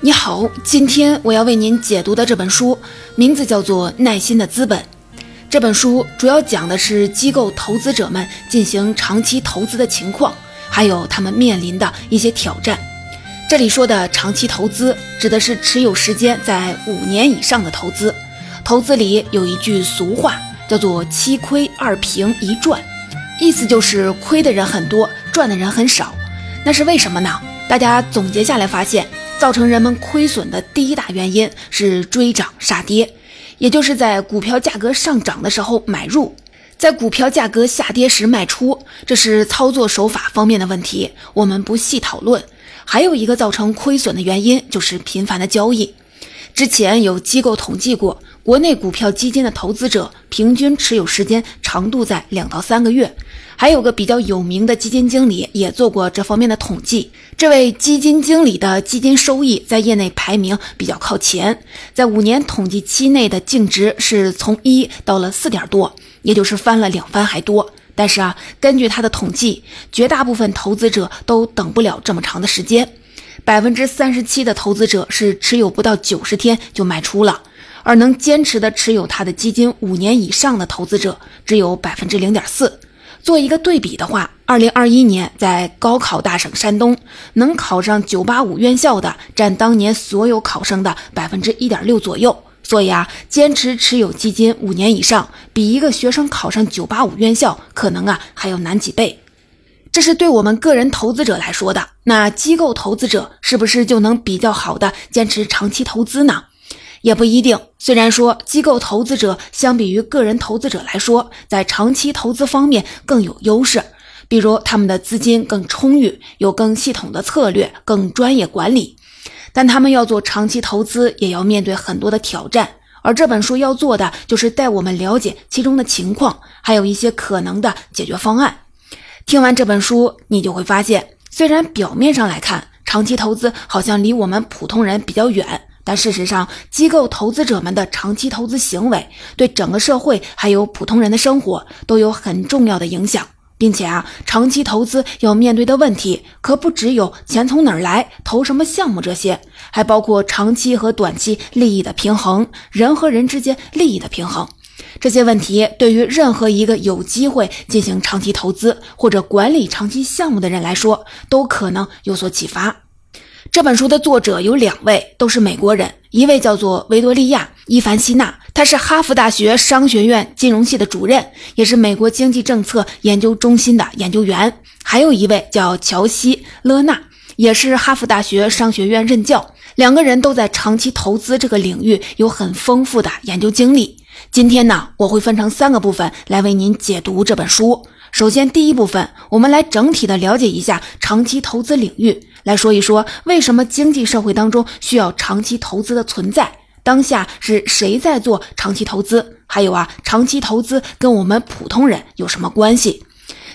你好，今天我要为您解读的这本书名字叫做《耐心的资本》。这本书主要讲的是机构投资者们进行长期投资的情况，还有他们面临的一些挑战。这里说的长期投资，指的是持有时间在五年以上的投资。投资里有一句俗话，叫做“七亏二平一赚”，意思就是亏的人很多，赚的人很少。那是为什么呢？大家总结下来发现。造成人们亏损的第一大原因是追涨杀跌，也就是在股票价格上涨的时候买入，在股票价格下跌时卖出，这是操作手法方面的问题，我们不细讨论。还有一个造成亏损的原因就是频繁的交易。之前有机构统计过，国内股票基金的投资者平均持有时间长度在两到三个月。还有个比较有名的基金经理也做过这方面的统计，这位基金经理的基金收益在业内排名比较靠前，在五年统计期内的净值是从一到了四点多，也就是翻了两番还多。但是啊，根据他的统计，绝大部分投资者都等不了这么长的时间，百分之三十七的投资者是持有不到九十天就卖出了，而能坚持的持有他的基金五年以上的投资者只有百分之零点四。做一个对比的话，二零二一年在高考大省山东，能考上九八五院校的占当年所有考生的百分之一点六左右。所以啊，坚持持有基金五年以上，比一个学生考上九八五院校可能啊还要难几倍。这是对我们个人投资者来说的。那机构投资者是不是就能比较好的坚持长期投资呢？也不一定。虽然说机构投资者相比于个人投资者来说，在长期投资方面更有优势，比如他们的资金更充裕，有更系统的策略，更专业管理。但他们要做长期投资，也要面对很多的挑战。而这本书要做的，就是带我们了解其中的情况，还有一些可能的解决方案。听完这本书，你就会发现，虽然表面上来看，长期投资好像离我们普通人比较远。但事实上，机构投资者们的长期投资行为对整个社会还有普通人的生活都有很重要的影响，并且啊，长期投资要面对的问题可不只有钱从哪儿来、投什么项目这些，还包括长期和短期利益的平衡、人和人之间利益的平衡。这些问题对于任何一个有机会进行长期投资或者管理长期项目的人来说，都可能有所启发。这本书的作者有两位，都是美国人，一位叫做维多利亚·伊凡西娜，她是哈佛大学商学院金融系的主任，也是美国经济政策研究中心的研究员；还有一位叫乔西·勒纳，也是哈佛大学商学院任教。两个人都在长期投资这个领域有很丰富的研究经历。今天呢，我会分成三个部分来为您解读这本书。首先，第一部分，我们来整体的了解一下长期投资领域。来说一说，为什么经济社会当中需要长期投资的存在？当下是谁在做长期投资？还有啊，长期投资跟我们普通人有什么关系？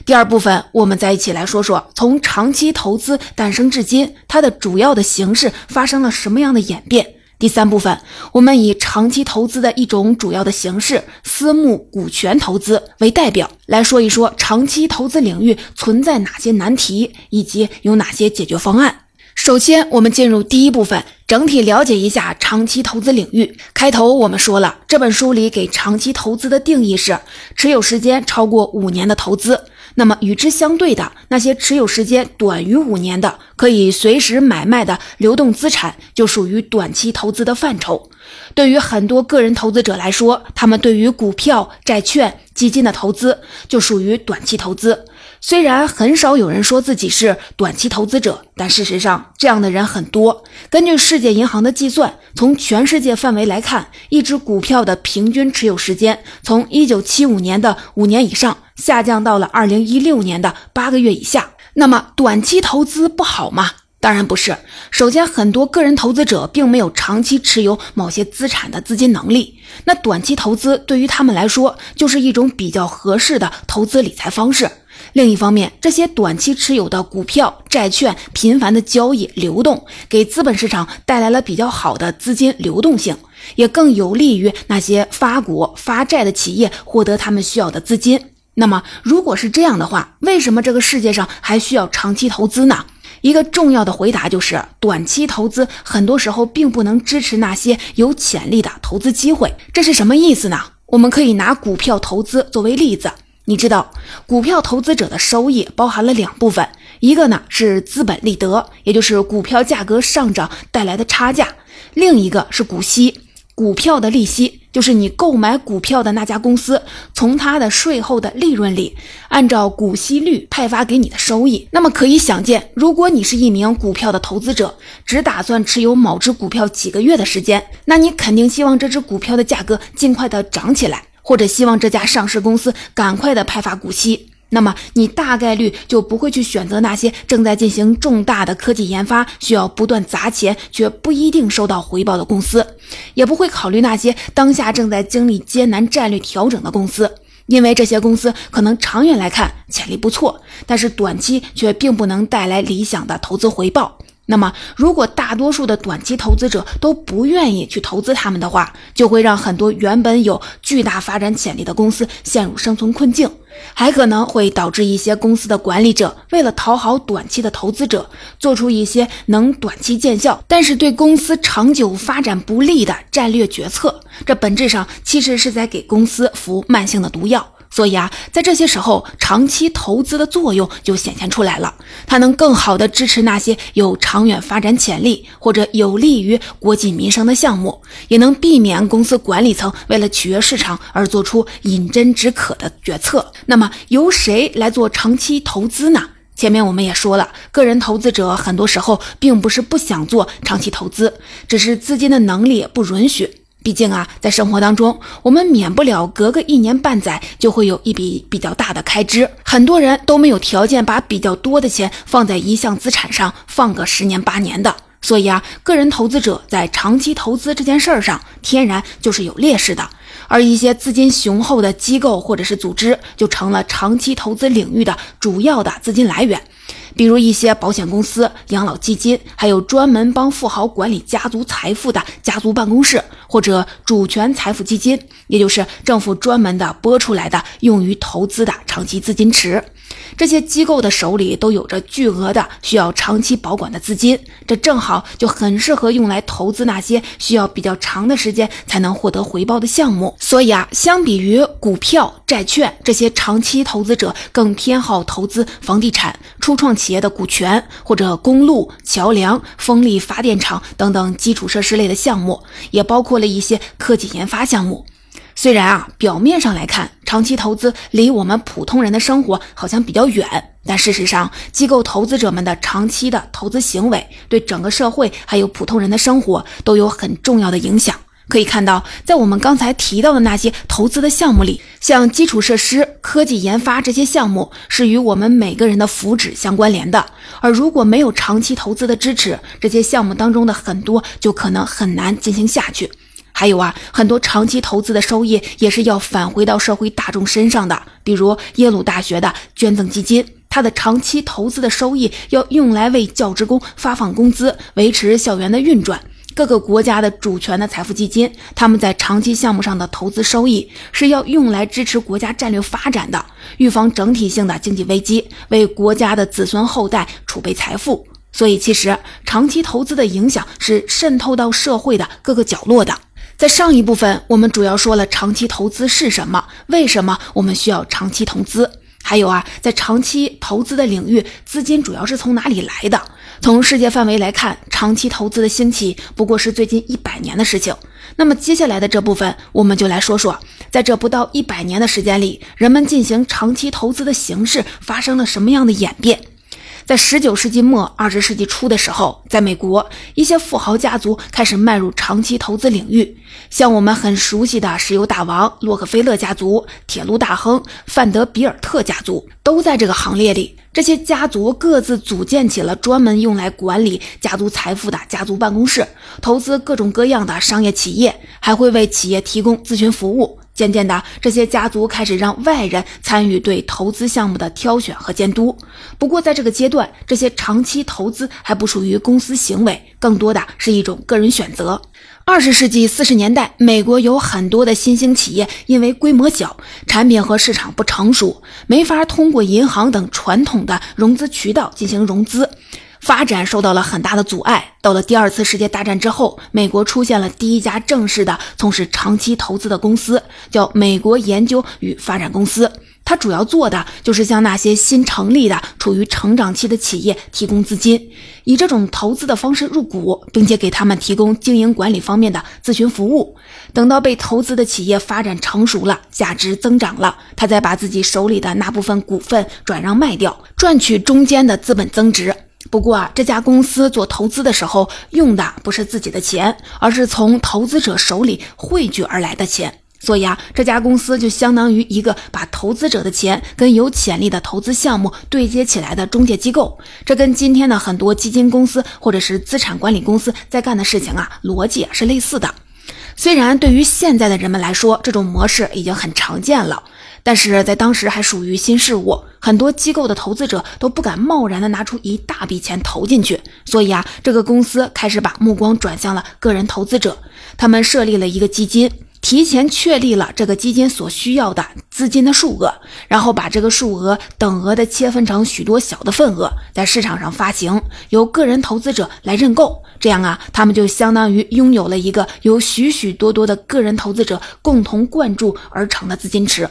第二部分，我们再一起来说说，从长期投资诞生至今，它的主要的形式发生了什么样的演变？第三部分，我们以长期投资的一种主要的形式——私募股权投资为代表，来说一说长期投资领域存在哪些难题，以及有哪些解决方案。首先，我们进入第一部分，整体了解一下长期投资领域。开头我们说了，这本书里给长期投资的定义是持有时间超过五年的投资。那么与之相对的那些持有时间短于五年的、可以随时买卖的流动资产，就属于短期投资的范畴。对于很多个人投资者来说，他们对于股票、债券、基金的投资就属于短期投资。虽然很少有人说自己是短期投资者，但事实上这样的人很多。根据世界银行的计算，从全世界范围来看，一只股票的平均持有时间从1975年的五年以上下降到了2016年的八个月以下。那么，短期投资不好吗？当然不是。首先，很多个人投资者并没有长期持有某些资产的资金能力，那短期投资对于他们来说就是一种比较合适的投资理财方式。另一方面，这些短期持有的股票、债券频繁的交易流动，给资本市场带来了比较好的资金流动性，也更有利于那些发股发债的企业获得他们需要的资金。那么，如果是这样的话，为什么这个世界上还需要长期投资呢？一个重要的回答就是，短期投资很多时候并不能支持那些有潜力的投资机会。这是什么意思呢？我们可以拿股票投资作为例子。你知道，股票投资者的收益包含了两部分，一个呢是资本利得，也就是股票价格上涨带来的差价；另一个是股息。股票的利息就是你购买股票的那家公司从它的税后的利润里按照股息率派发给你的收益。那么可以想见，如果你是一名股票的投资者，只打算持有某只股票几个月的时间，那你肯定希望这只股票的价格尽快的涨起来，或者希望这家上市公司赶快的派发股息。那么你大概率就不会去选择那些正在进行重大的科技研发、需要不断砸钱却不一定收到回报的公司，也不会考虑那些当下正在经历艰难战略调整的公司，因为这些公司可能长远来看潜力不错，但是短期却并不能带来理想的投资回报。那么，如果大多数的短期投资者都不愿意去投资他们的话，就会让很多原本有巨大发展潜力的公司陷入生存困境，还可能会导致一些公司的管理者为了讨好短期的投资者，做出一些能短期见效，但是对公司长久发展不利的战略决策。这本质上其实是在给公司服慢性的毒药。所以啊，在这些时候，长期投资的作用就显现出来了。它能更好地支持那些有长远发展潜力或者有利于国计民生的项目，也能避免公司管理层为了取悦市场而做出饮鸩止渴的决策。那么，由谁来做长期投资呢？前面我们也说了，个人投资者很多时候并不是不想做长期投资，只是资金的能力不允许。毕竟啊，在生活当中，我们免不了隔个一年半载就会有一笔比较大的开支，很多人都没有条件把比较多的钱放在一项资产上放个十年八年的。所以啊，个人投资者在长期投资这件事儿上，天然就是有劣势的。而一些资金雄厚的机构或者是组织，就成了长期投资领域的主要的资金来源。比如一些保险公司、养老基金，还有专门帮富豪管理家族财富的家族办公室，或者主权财富基金，也就是政府专门的拨出来的用于投资的长期资金池。这些机构的手里都有着巨额的需要长期保管的资金，这正好就很适合用来投资那些需要比较长的时间才能获得回报的项目。所以啊，相比于股票、债券这些长期投资者，更偏好投资房地产、初创企业的股权，或者公路、桥梁、风力发电厂等等基础设施类的项目，也包括了一些科技研发项目。虽然啊，表面上来看，长期投资离我们普通人的生活好像比较远，但事实上，机构投资者们的长期的投资行为对整个社会还有普通人的生活都有很重要的影响。可以看到，在我们刚才提到的那些投资的项目里，像基础设施、科技研发这些项目是与我们每个人的福祉相关联的，而如果没有长期投资的支持，这些项目当中的很多就可能很难进行下去。还有啊，很多长期投资的收益也是要返回到社会大众身上的。比如耶鲁大学的捐赠基金，它的长期投资的收益要用来为教职工发放工资，维持校园的运转。各个国家的主权的财富基金，他们在长期项目上的投资收益是要用来支持国家战略发展的，预防整体性的经济危机，为国家的子孙后代储备财富。所以，其实长期投资的影响是渗透到社会的各个角落的。在上一部分，我们主要说了长期投资是什么，为什么我们需要长期投资，还有啊，在长期投资的领域，资金主要是从哪里来的？从世界范围来看，长期投资的兴起不过是最近一百年的事情。那么接下来的这部分，我们就来说说，在这不到一百年的时间里，人们进行长期投资的形式发生了什么样的演变。在十九世纪末、二十世纪初的时候，在美国，一些富豪家族开始迈入长期投资领域，像我们很熟悉的石油大王洛克菲勒家族、铁路大亨范德比尔特家族，都在这个行列里。这些家族各自组建起了专门用来管理家族财富的家族办公室，投资各种各样的商业企业，还会为企业提供咨询服务。渐渐的，这些家族开始让外人参与对投资项目的挑选和监督。不过，在这个阶段，这些长期投资还不属于公司行为，更多的是一种个人选择。二十世纪四十年代，美国有很多的新兴企业，因为规模小、产品和市场不成熟，没法通过银行等传统的融资渠道进行融资。发展受到了很大的阻碍。到了第二次世界大战之后，美国出现了第一家正式的从事长期投资的公司，叫美国研究与发展公司。它主要做的就是向那些新成立的、处于成长期的企业提供资金，以这种投资的方式入股，并且给他们提供经营管理方面的咨询服务。等到被投资的企业发展成熟了，价值增长了，他再把自己手里的那部分股份转让卖掉，赚取中间的资本增值。不过啊，这家公司做投资的时候用的不是自己的钱，而是从投资者手里汇聚而来的钱。所以啊，这家公司就相当于一个把投资者的钱跟有潜力的投资项目对接起来的中介机构。这跟今天的很多基金公司或者是资产管理公司在干的事情啊，逻辑是类似的。虽然对于现在的人们来说，这种模式已经很常见了，但是在当时还属于新事物，很多机构的投资者都不敢贸然的拿出一大笔钱投进去。所以啊，这个公司开始把目光转向了个人投资者，他们设立了一个基金。提前确立了这个基金所需要的资金的数额，然后把这个数额等额的切分成许多小的份额，在市场上发行，由个人投资者来认购。这样啊，他们就相当于拥有了一个由许许多多的个人投资者共同灌注而成的资金池。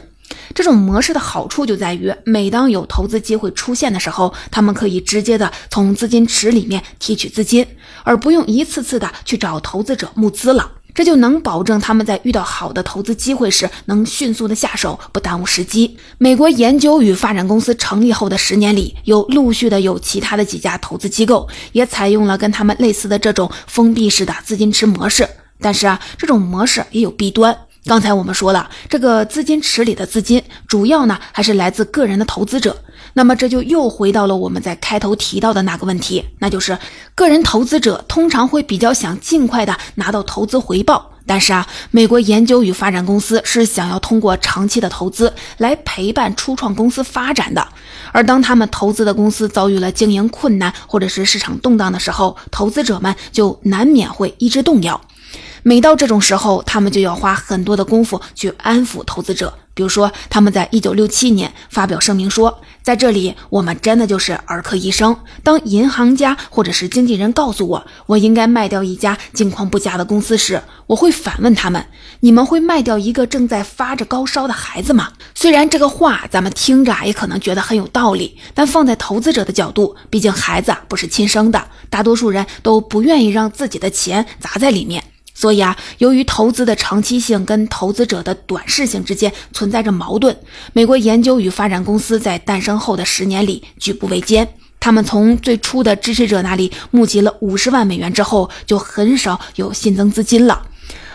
这种模式的好处就在于，每当有投资机会出现的时候，他们可以直接的从资金池里面提取资金，而不用一次次的去找投资者募资了。这就能保证他们在遇到好的投资机会时能迅速的下手，不耽误时机。美国研究与发展公司成立后的十年里，有陆续的有其他的几家投资机构也采用了跟他们类似的这种封闭式的资金池模式。但是啊，这种模式也有弊端。刚才我们说了，这个资金池里的资金主要呢还是来自个人的投资者。那么这就又回到了我们在开头提到的那个问题，那就是个人投资者通常会比较想尽快的拿到投资回报，但是啊，美国研究与发展公司是想要通过长期的投资来陪伴初创公司发展的，而当他们投资的公司遭遇了经营困难或者是市场动荡的时候，投资者们就难免会一直动摇。每到这种时候，他们就要花很多的功夫去安抚投资者。比如说，他们在一九六七年发表声明说，在这里我们真的就是儿科医生。当银行家或者是经纪人告诉我我应该卖掉一家境况不佳的公司时，我会反问他们：你们会卖掉一个正在发着高烧的孩子吗？虽然这个话咱们听着也可能觉得很有道理，但放在投资者的角度，毕竟孩子不是亲生的，大多数人都不愿意让自己的钱砸在里面。所以啊，由于投资的长期性跟投资者的短视性之间存在着矛盾，美国研究与发展公司在诞生后的十年里举步维艰。他们从最初的支持者那里募集了五十万美元之后，就很少有新增资金了。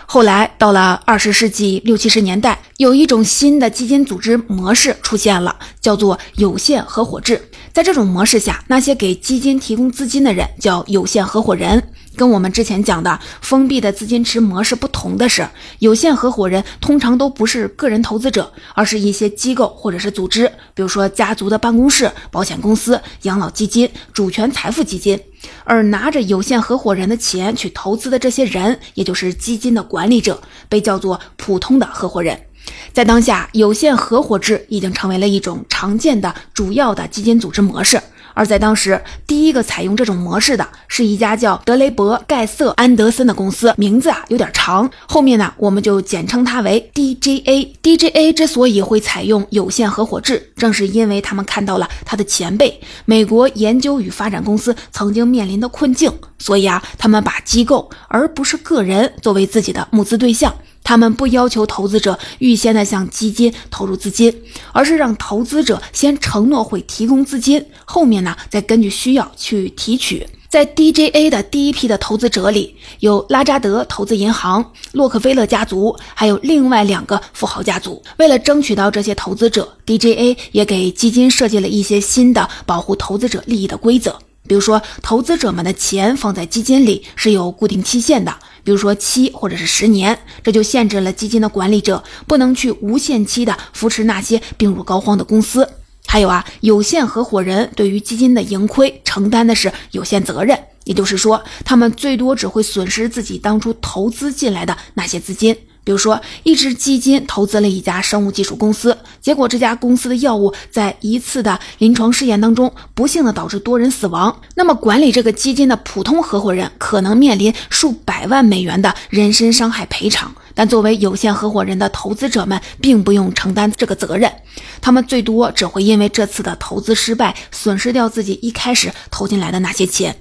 后来到了二十世纪六七十年代，有一种新的基金组织模式出现了，叫做有限合伙制。在这种模式下，那些给基金提供资金的人叫有限合伙人。跟我们之前讲的封闭的资金池模式不同的是，有限合伙人通常都不是个人投资者，而是一些机构或者是组织，比如说家族的办公室、保险公司、养老基金、主权财富基金。而拿着有限合伙人的钱去投资的这些人，也就是基金的管理者，被叫做普通的合伙人。在当下，有限合伙制已经成为了一种常见的主要的基金组织模式。而在当时，第一个采用这种模式的是一家叫德雷伯盖瑟安德森的公司，名字啊有点长，后面呢我们就简称它为 DJA。DJA 之所以会采用有限合伙制，正是因为他们看到了他的前辈美国研究与发展公司曾经面临的困境，所以啊，他们把机构而不是个人作为自己的募资对象。他们不要求投资者预先的向基金投入资金，而是让投资者先承诺会提供资金，后面呢再根据需要去提取。在 DJA 的第一批的投资者里，有拉扎德投资银行、洛克菲勒家族，还有另外两个富豪家族。为了争取到这些投资者，DJA 也给基金设计了一些新的保护投资者利益的规则。比如说，投资者们的钱放在基金里是有固定期限的，比如说七或者是十年，这就限制了基金的管理者不能去无限期的扶持那些病入膏肓的公司。还有啊，有限合伙人对于基金的盈亏承担的是有限责任，也就是说，他们最多只会损失自己当初投资进来的那些资金。比如说，一支基金投资了一家生物技术公司，结果这家公司的药物在一次的临床试验当中不幸的导致多人死亡。那么，管理这个基金的普通合伙人可能面临数百万美元的人身伤害赔偿，但作为有限合伙人的投资者们并不用承担这个责任，他们最多只会因为这次的投资失败损失掉自己一开始投进来的那些钱。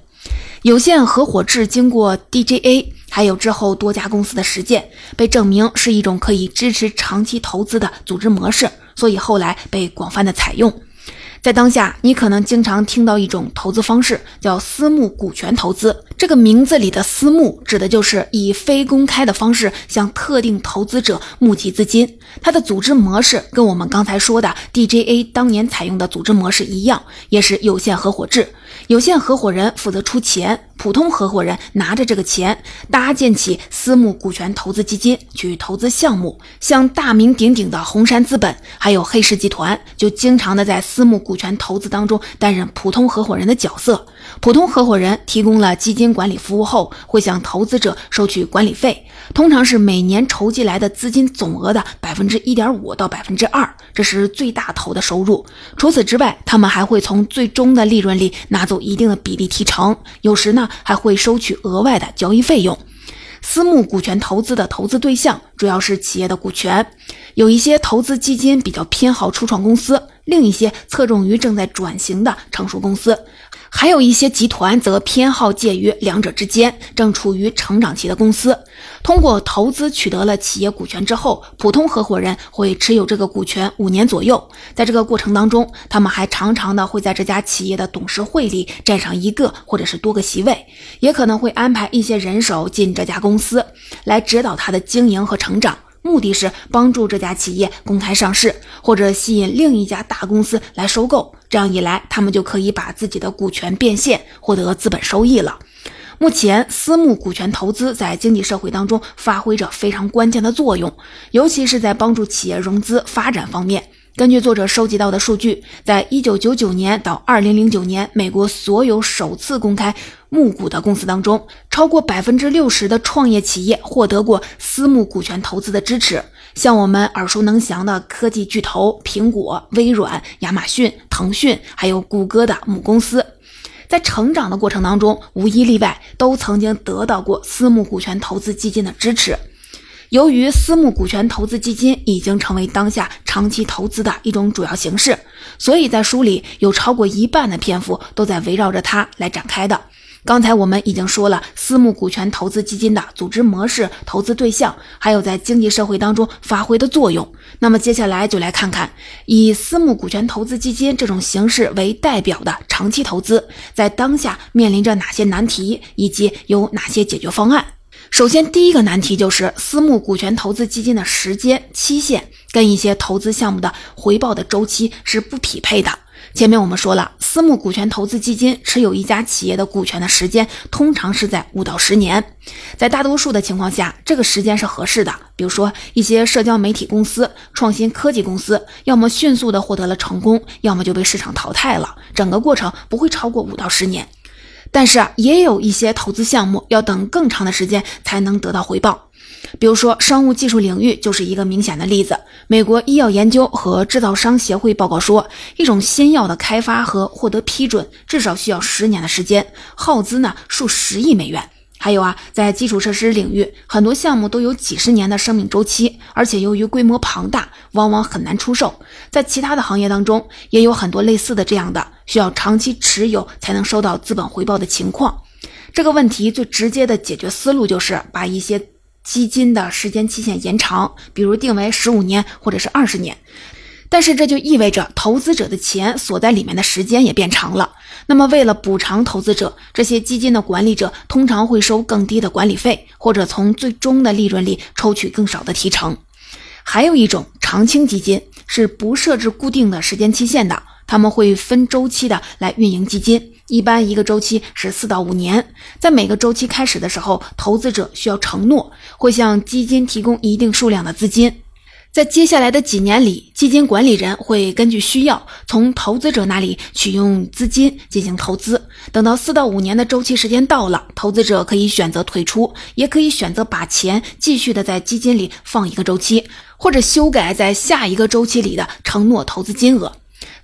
有限合伙制经过 DJA。还有之后多家公司的实践被证明是一种可以支持长期投资的组织模式，所以后来被广泛的采用。在当下，你可能经常听到一种投资方式叫私募股权投资。这个名字里的“私募”指的就是以非公开的方式向特定投资者募集资金。它的组织模式跟我们刚才说的 DJA 当年采用的组织模式一样，也是有限合伙制。有限合伙人负责出钱，普通合伙人拿着这个钱搭建起私募股权投资基金去投资项目。像大名鼎鼎的红杉资本，还有黑石集团，就经常的在私募股权投资当中担任普通合伙人的角色。普通合伙人提供了基金管理服务后，会向投资者收取管理费，通常是每年筹集来的资金总额的百分之一点五到百分之二，这是最大头的收入。除此之外，他们还会从最终的利润里拿走。一定的比例提成，有时呢还会收取额外的交易费用。私募股权投资的投资对象主要是企业的股权，有一些投资基金比较偏好初创公司，另一些侧重于正在转型的成熟公司。还有一些集团则偏好介于两者之间，正处于成长期的公司。通过投资取得了企业股权之后，普通合伙人会持有这个股权五年左右。在这个过程当中，他们还常常的会在这家企业的董事会里占上一个或者是多个席位，也可能会安排一些人手进这家公司，来指导它的经营和成长。目的是帮助这家企业公开上市，或者吸引另一家大公司来收购。这样一来，他们就可以把自己的股权变现，获得资本收益了。目前，私募股权投资在经济社会当中发挥着非常关键的作用，尤其是在帮助企业融资发展方面。根据作者收集到的数据，在一九九九年到二零零九年，美国所有首次公开募股的公司当中，超过百分之六十的创业企业获得过私募股权投资的支持。像我们耳熟能详的科技巨头苹果、微软、亚马逊、腾讯，还有谷歌的母公司，在成长的过程当中，无一例外都曾经得到过私募股权投资基金的支持。由于私募股权投资基金已经成为当下长期投资的一种主要形式，所以在书里有超过一半的篇幅都在围绕着它来展开的。刚才我们已经说了私募股权投资基金的组织模式、投资对象，还有在经济社会当中发挥的作用。那么接下来就来看看以私募股权投资基金这种形式为代表的长期投资，在当下面临着哪些难题，以及有哪些解决方案。首先，第一个难题就是私募股权投资基金的时间期限跟一些投资项目的回报的周期是不匹配的。前面我们说了，私募股权投资基金持有一家企业的股权的时间通常是在五到十年，在大多数的情况下，这个时间是合适的。比如说，一些社交媒体公司、创新科技公司，要么迅速的获得了成功，要么就被市场淘汰了，整个过程不会超过五到十年。但是，也有一些投资项目要等更长的时间才能得到回报，比如说生物技术领域就是一个明显的例子。美国医药研究和制造商协会报告说，一种新药的开发和获得批准至少需要十年的时间，耗资呢数十亿美元。还有啊，在基础设施领域，很多项目都有几十年的生命周期，而且由于规模庞大，往往很难出售。在其他的行业当中，也有很多类似的这样的需要长期持有才能收到资本回报的情况。这个问题最直接的解决思路就是把一些基金的时间期限延长，比如定为十五年或者是二十年。但是这就意味着投资者的钱锁在里面的时间也变长了。那么为了补偿投资者，这些基金的管理者通常会收更低的管理费，或者从最终的利润里抽取更少的提成。还有一种长青基金是不设置固定的时间期限的，他们会分周期的来运营基金，一般一个周期是四到五年。在每个周期开始的时候，投资者需要承诺会向基金提供一定数量的资金。在接下来的几年里，基金管理人会根据需要从投资者那里取用资金进行投资。等到四到五年的周期时间到了，投资者可以选择退出，也可以选择把钱继续的在基金里放一个周期，或者修改在下一个周期里的承诺投资金额。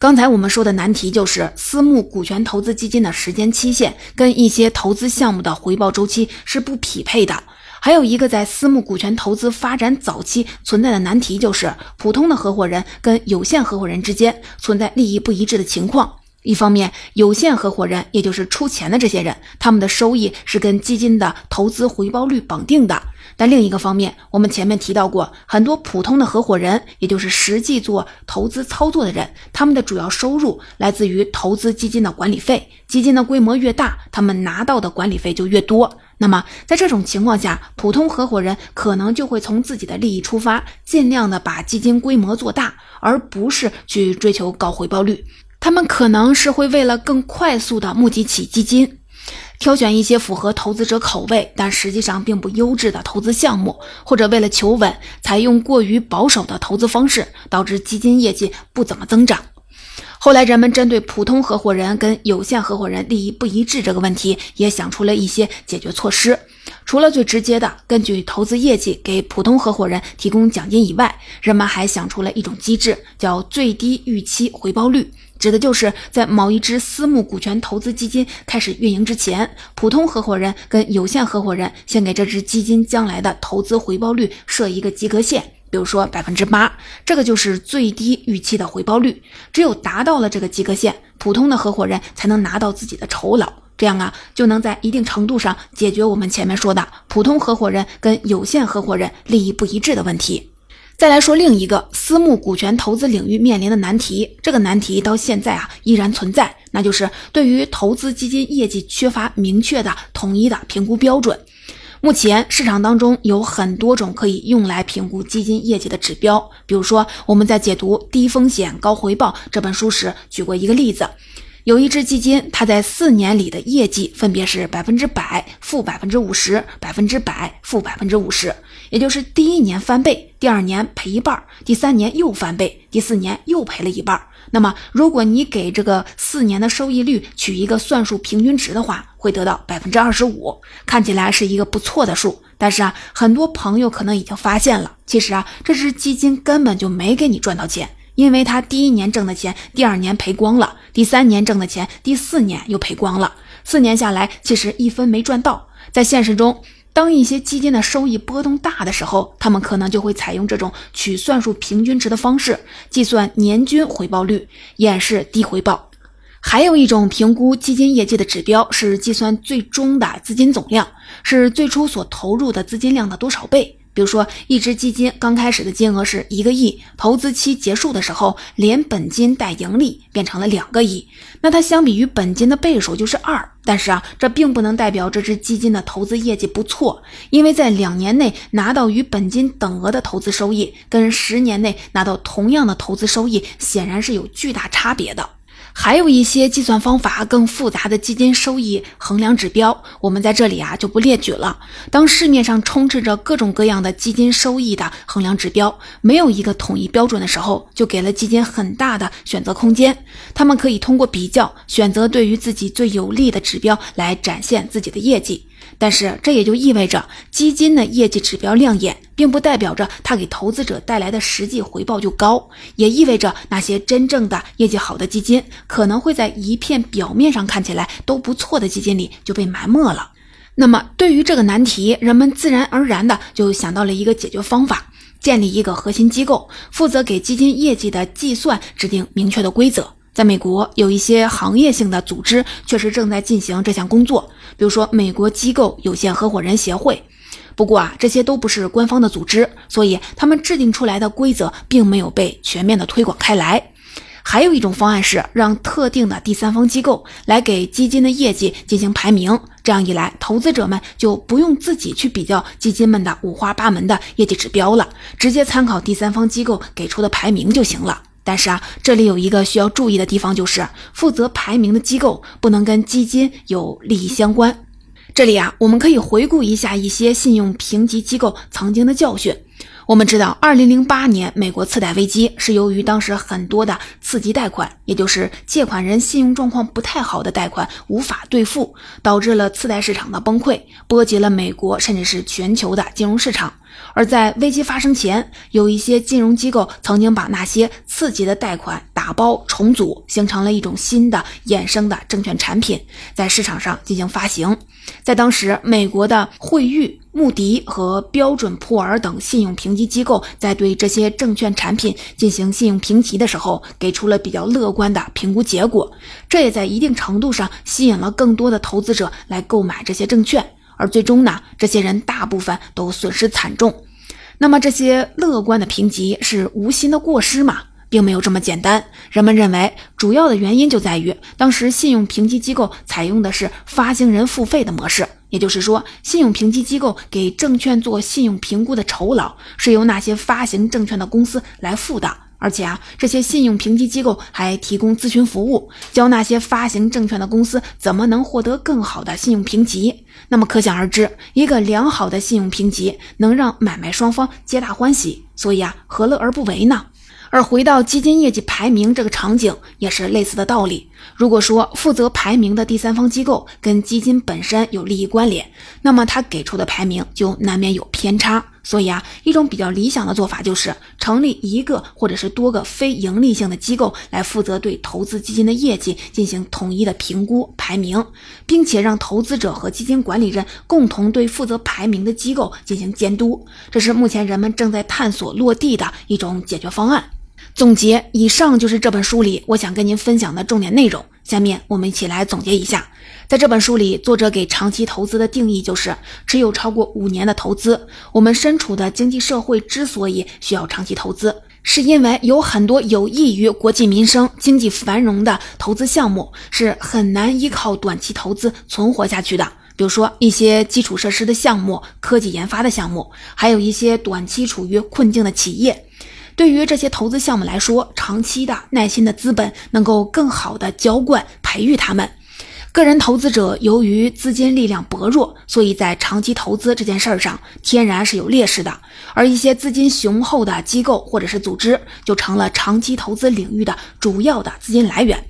刚才我们说的难题就是私募股权投资基金的时间期限跟一些投资项目的回报周期是不匹配的。还有一个在私募股权投资发展早期存在的难题，就是普通的合伙人跟有限合伙人之间存在利益不一致的情况。一方面，有限合伙人，也就是出钱的这些人，他们的收益是跟基金的投资回报率绑定的；但另一个方面，我们前面提到过，很多普通的合伙人，也就是实际做投资操作的人，他们的主要收入来自于投资基金的管理费。基金的规模越大，他们拿到的管理费就越多。那么，在这种情况下，普通合伙人可能就会从自己的利益出发，尽量的把基金规模做大，而不是去追求高回报率。他们可能是会为了更快速的募集起基金，挑选一些符合投资者口味，但实际上并不优质的投资项目，或者为了求稳，采用过于保守的投资方式，导致基金业绩不怎么增长。后来，人们针对普通合伙人跟有限合伙人利益不一致这个问题，也想出了一些解决措施。除了最直接的根据投资业绩给普通合伙人提供奖金以外，人们还想出了一种机制，叫最低预期回报率，指的就是在某一支私募股权投资基金开始运营之前，普通合伙人跟有限合伙人先给这支基金将来的投资回报率设一个及格线。比如说百分之八，这个就是最低预期的回报率。只有达到了这个及格线，普通的合伙人才能拿到自己的酬劳。这样啊，就能在一定程度上解决我们前面说的普通合伙人跟有限合伙人利益不一致的问题。再来说另一个私募股权投资领域面临的难题，这个难题到现在啊依然存在，那就是对于投资基金业绩缺乏明确的统一的评估标准。目前市场当中有很多种可以用来评估基金业绩的指标，比如说我们在解读《低风险高回报》这本书时举过一个例子，有一只基金，它在四年里的业绩分别是百分之百、负百分之五十、百分之百、负百分之五十，也就是第一年翻倍，第二年赔一半，第三年又翻倍，第四年又赔了一半。那么，如果你给这个四年的收益率取一个算术平均值的话，会得到百分之二十五，看起来是一个不错的数。但是啊，很多朋友可能已经发现了，其实啊，这只基金根本就没给你赚到钱，因为他第一年挣的钱，第二年赔光了；第三年挣的钱，第四年又赔光了。四年下来，其实一分没赚到。在现实中。当一些基金的收益波动大的时候，他们可能就会采用这种取算术平均值的方式计算年均回报率，掩饰低回报。还有一种评估基金业绩的指标是计算最终的资金总量，是最初所投入的资金量的多少倍。比如说，一只基金刚开始的金额是一个亿，投资期结束的时候，连本金带盈利变成了两个亿，那它相比于本金的倍数就是二。但是啊，这并不能代表这只基金的投资业绩不错，因为在两年内拿到与本金等额的投资收益，跟十年内拿到同样的投资收益，显然是有巨大差别的。还有一些计算方法更复杂的基金收益衡量指标，我们在这里啊就不列举了。当市面上充斥着各种各样的基金收益的衡量指标，没有一个统一标准的时候，就给了基金很大的选择空间。他们可以通过比较，选择对于自己最有利的指标来展现自己的业绩。但是这也就意味着，基金的业绩指标亮眼，并不代表着它给投资者带来的实际回报就高，也意味着那些真正的业绩好的基金，可能会在一片表面上看起来都不错的基金里就被埋没了。那么，对于这个难题，人们自然而然的就想到了一个解决方法：建立一个核心机构，负责给基金业绩的计算制定明确的规则。在美国，有一些行业性的组织确实正在进行这项工作，比如说美国机构有限合伙人协会。不过啊，这些都不是官方的组织，所以他们制定出来的规则并没有被全面的推广开来。还有一种方案是让特定的第三方机构来给基金的业绩进行排名，这样一来，投资者们就不用自己去比较基金们的五花八门的业绩指标了，直接参考第三方机构给出的排名就行了。但是啊，这里有一个需要注意的地方，就是负责排名的机构不能跟基金有利益相关。这里啊，我们可以回顾一下一些信用评级机构曾经的教训。我们知道，二零零八年美国次贷危机是由于当时很多的次级贷款，也就是借款人信用状况不太好的贷款无法兑付，导致了次贷市场的崩溃，波及了美国甚至是全球的金融市场。而在危机发生前，有一些金融机构曾经把那些次级的贷款打包重组，形成了一种新的衍生的证券产品，在市场上进行发行。在当时，美国的惠誉。穆迪和标准普尔等信用评级机构在对这些证券产品进行信用评级的时候，给出了比较乐观的评估结果，这也在一定程度上吸引了更多的投资者来购买这些证券。而最终呢，这些人大部分都损失惨重。那么，这些乐观的评级是无心的过失吗？并没有这么简单。人们认为，主要的原因就在于当时信用评级机构采用的是发行人付费的模式。也就是说，信用评级机构给证券做信用评估的酬劳是由那些发行证券的公司来付的，而且啊，这些信用评级机构还提供咨询服务，教那些发行证券的公司怎么能获得更好的信用评级。那么可想而知，一个良好的信用评级能让买卖双方皆大欢喜，所以啊，何乐而不为呢？而回到基金业绩排名这个场景，也是类似的道理。如果说负责排名的第三方机构跟基金本身有利益关联，那么他给出的排名就难免有偏差。所以啊，一种比较理想的做法就是成立一个或者是多个非盈利性的机构来负责对投资基金的业绩进行统一的评估排名，并且让投资者和基金管理人共同对负责排名的机构进行监督。这是目前人们正在探索落地的一种解决方案。总结以上就是这本书里我想跟您分享的重点内容。下面我们一起来总结一下，在这本书里，作者给长期投资的定义就是持有超过五年的投资。我们身处的经济社会之所以需要长期投资，是因为有很多有益于国计民生、经济繁荣的投资项目是很难依靠短期投资存活下去的。比如说一些基础设施的项目、科技研发的项目，还有一些短期处于困境的企业。对于这些投资项目来说，长期的耐心的资本能够更好的浇灌培育他们。个人投资者由于资金力量薄弱，所以在长期投资这件事儿上天然是有劣势的。而一些资金雄厚的机构或者是组织，就成了长期投资领域的主要的资金来源。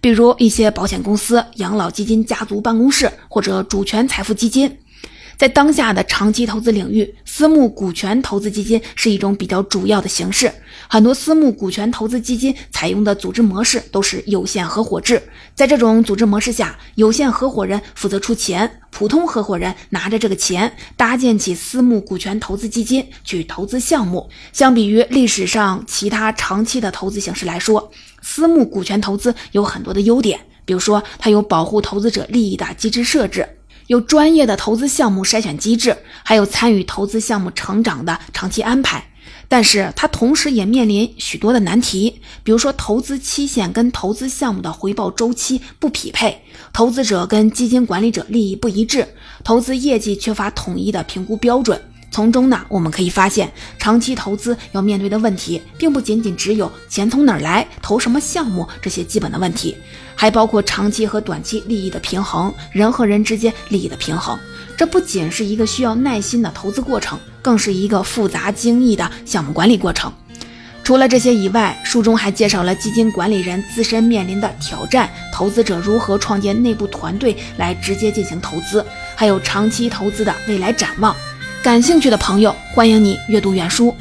比如一些保险公司、养老基金、家族办公室或者主权财富基金。在当下的长期投资领域，私募股权投资基金是一种比较主要的形式。很多私募股权投资基金采用的组织模式都是有限合伙制。在这种组织模式下，有限合伙人负责出钱，普通合伙人拿着这个钱搭建起私募股权投资基金去投资项目。相比于历史上其他长期的投资形式来说，私募股权投资有很多的优点，比如说它有保护投资者利益的机制设置。有专业的投资项目筛选机制，还有参与投资项目成长的长期安排，但是它同时也面临许多的难题，比如说投资期限跟投资项目的回报周期不匹配，投资者跟基金管理者利益不一致，投资业绩缺乏统一的评估标准。从中呢，我们可以发现，长期投资要面对的问题，并不仅仅只有钱从哪儿来、投什么项目这些基本的问题，还包括长期和短期利益的平衡、人和人之间利益的平衡。这不仅是一个需要耐心的投资过程，更是一个复杂精益的项目管理过程。除了这些以外，书中还介绍了基金管理人自身面临的挑战，投资者如何创建内部团队来直接进行投资，还有长期投资的未来展望。感兴趣的朋友，欢迎你阅读原书。